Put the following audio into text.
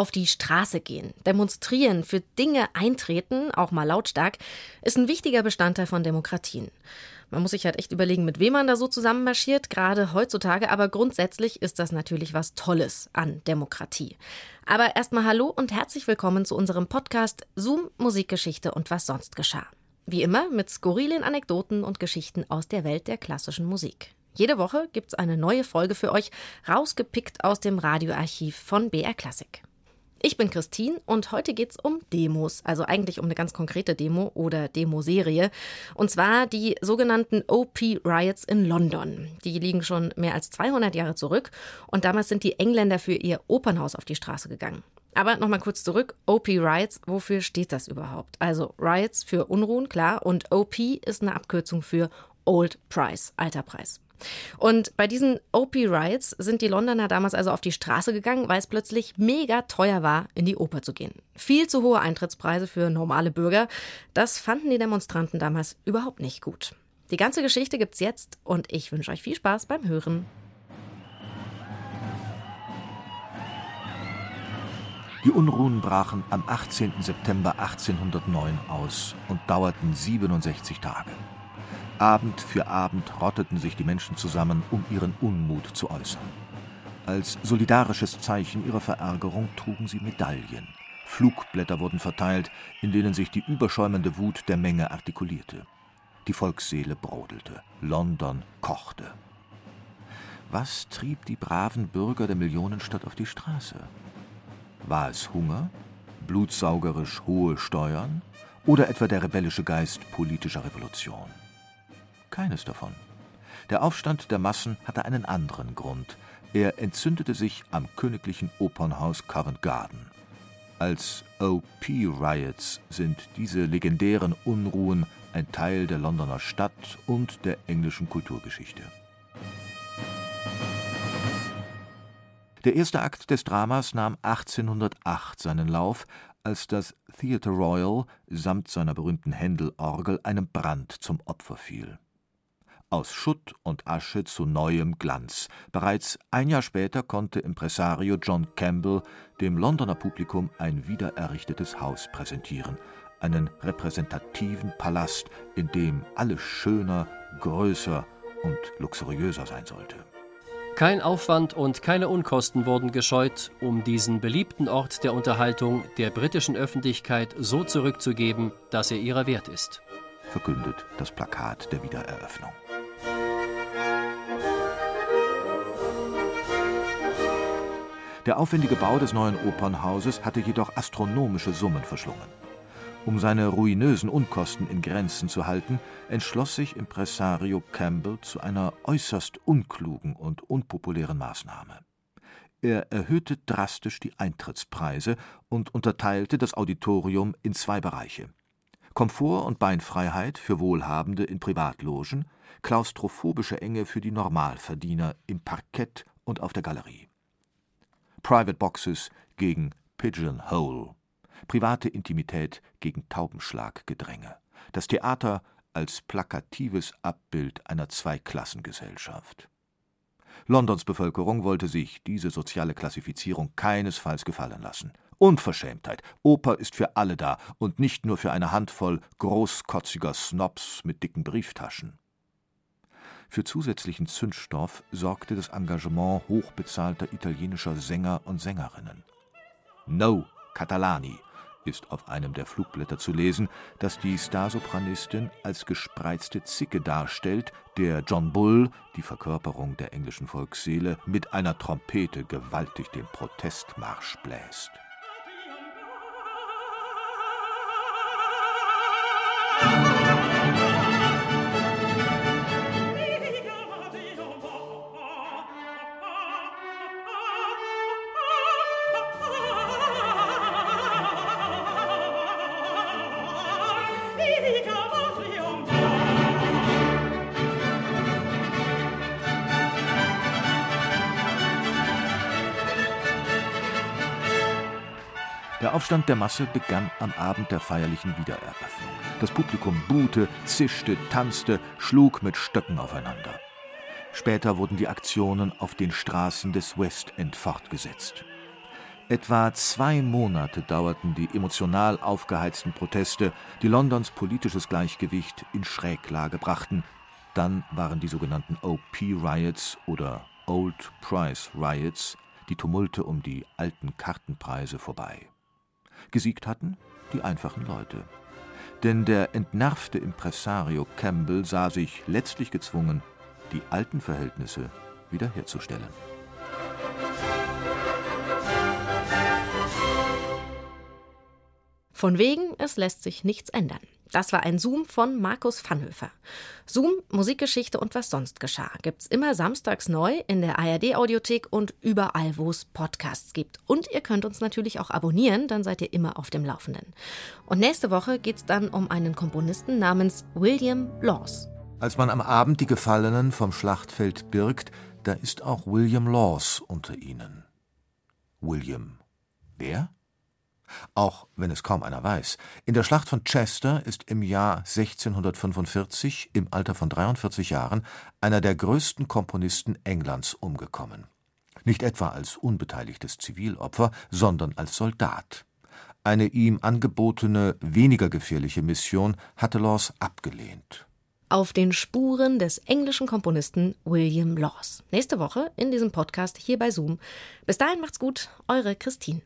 Auf die Straße gehen, demonstrieren, für Dinge eintreten, auch mal lautstark, ist ein wichtiger Bestandteil von Demokratien. Man muss sich halt echt überlegen, mit wem man da so zusammenmarschiert, gerade heutzutage. Aber grundsätzlich ist das natürlich was Tolles an Demokratie. Aber erstmal Hallo und herzlich willkommen zu unserem Podcast Zoom, Musikgeschichte und was sonst geschah. Wie immer mit skurrilen Anekdoten und Geschichten aus der Welt der klassischen Musik. Jede Woche gibt's eine neue Folge für euch, rausgepickt aus dem Radioarchiv von BR Classic. Ich bin Christine und heute geht's um Demos, also eigentlich um eine ganz konkrete Demo oder Demoserie. Und zwar die sogenannten OP Riots in London. Die liegen schon mehr als 200 Jahre zurück und damals sind die Engländer für ihr Opernhaus auf die Straße gegangen. Aber nochmal kurz zurück. OP Riots, wofür steht das überhaupt? Also Riots für Unruhen, klar, und OP ist eine Abkürzung für Old Price, alter Preis. Und bei diesen OP Rides sind die Londoner damals also auf die Straße gegangen, weil es plötzlich mega teuer war, in die Oper zu gehen. Viel zu hohe Eintrittspreise für normale Bürger. Das fanden die Demonstranten damals überhaupt nicht gut. Die ganze Geschichte gibt's jetzt und ich wünsche euch viel Spaß beim Hören. Die Unruhen brachen am 18. September 1809 aus und dauerten 67 Tage. Abend für Abend rotteten sich die Menschen zusammen, um ihren Unmut zu äußern. Als solidarisches Zeichen ihrer Verärgerung trugen sie Medaillen. Flugblätter wurden verteilt, in denen sich die überschäumende Wut der Menge artikulierte. Die Volksseele brodelte, London kochte. Was trieb die braven Bürger der Millionenstadt auf die Straße? War es Hunger, blutsaugerisch hohe Steuern oder etwa der rebellische Geist politischer Revolution? Keines davon. Der Aufstand der Massen hatte einen anderen Grund. Er entzündete sich am königlichen Opernhaus Covent Garden. Als OP-Riots sind diese legendären Unruhen ein Teil der Londoner Stadt und der englischen Kulturgeschichte. Der erste Akt des Dramas nahm 1808 seinen Lauf, als das Theatre Royal samt seiner berühmten Händel-Orgel einem Brand zum Opfer fiel aus Schutt und Asche zu neuem Glanz. Bereits ein Jahr später konnte Impresario John Campbell dem Londoner Publikum ein wiedererrichtetes Haus präsentieren, einen repräsentativen Palast, in dem alles schöner, größer und luxuriöser sein sollte. Kein Aufwand und keine Unkosten wurden gescheut, um diesen beliebten Ort der Unterhaltung der britischen Öffentlichkeit so zurückzugeben, dass er ihrer wert ist, verkündet das Plakat der Wiedereröffnung. Der aufwendige Bau des neuen Opernhauses hatte jedoch astronomische Summen verschlungen. Um seine ruinösen Unkosten in Grenzen zu halten, entschloss sich Impresario Campbell zu einer äußerst unklugen und unpopulären Maßnahme. Er erhöhte drastisch die Eintrittspreise und unterteilte das Auditorium in zwei Bereiche. Komfort und Beinfreiheit für Wohlhabende in Privatlogen, klaustrophobische Enge für die Normalverdiener im Parkett und auf der Galerie. Private Boxes gegen Pigeonhole, private Intimität gegen Taubenschlaggedränge, das Theater als plakatives Abbild einer Zweiklassengesellschaft. Londons Bevölkerung wollte sich diese soziale Klassifizierung keinesfalls gefallen lassen. Unverschämtheit. Oper ist für alle da und nicht nur für eine Handvoll großkotziger Snobs mit dicken Brieftaschen. Für zusätzlichen Zündstoff sorgte das Engagement hochbezahlter italienischer Sänger und Sängerinnen. No Catalani ist auf einem der Flugblätter zu lesen, das die Starsopranistin als gespreizte Zicke darstellt, der John Bull, die Verkörperung der englischen Volksseele, mit einer Trompete gewaltig den Protestmarsch bläst. Der Aufstand der Masse begann am Abend der feierlichen Wiedereröffnung. Das Publikum buhte, zischte, tanzte, schlug mit Stöcken aufeinander. Später wurden die Aktionen auf den Straßen des West End fortgesetzt. Etwa zwei Monate dauerten die emotional aufgeheizten Proteste, die Londons politisches Gleichgewicht in Schräglage brachten. Dann waren die sogenannten OP-Riots oder Old Price Riots, die Tumulte um die alten Kartenpreise, vorbei. Gesiegt hatten die einfachen Leute. Denn der entnervte Impresario Campbell sah sich letztlich gezwungen, die alten Verhältnisse wiederherzustellen. Von wegen, es lässt sich nichts ändern. Das war ein Zoom von Markus Vanhöfer. Zoom, Musikgeschichte und was sonst geschah gibt's immer samstags neu in der ARD Audiothek und überall, wo es Podcasts gibt. Und ihr könnt uns natürlich auch abonnieren, dann seid ihr immer auf dem Laufenden. Und nächste Woche geht's dann um einen Komponisten namens William Laws. Als man am Abend die Gefallenen vom Schlachtfeld birgt, da ist auch William Laws unter ihnen. William. Wer? Auch wenn es kaum einer weiß. In der Schlacht von Chester ist im Jahr 1645 im Alter von 43 Jahren einer der größten Komponisten Englands umgekommen. Nicht etwa als unbeteiligtes Zivilopfer, sondern als Soldat. Eine ihm angebotene, weniger gefährliche Mission hatte Laws abgelehnt. Auf den Spuren des englischen Komponisten William Laws. Nächste Woche in diesem Podcast hier bei Zoom. Bis dahin macht's gut, eure Christine.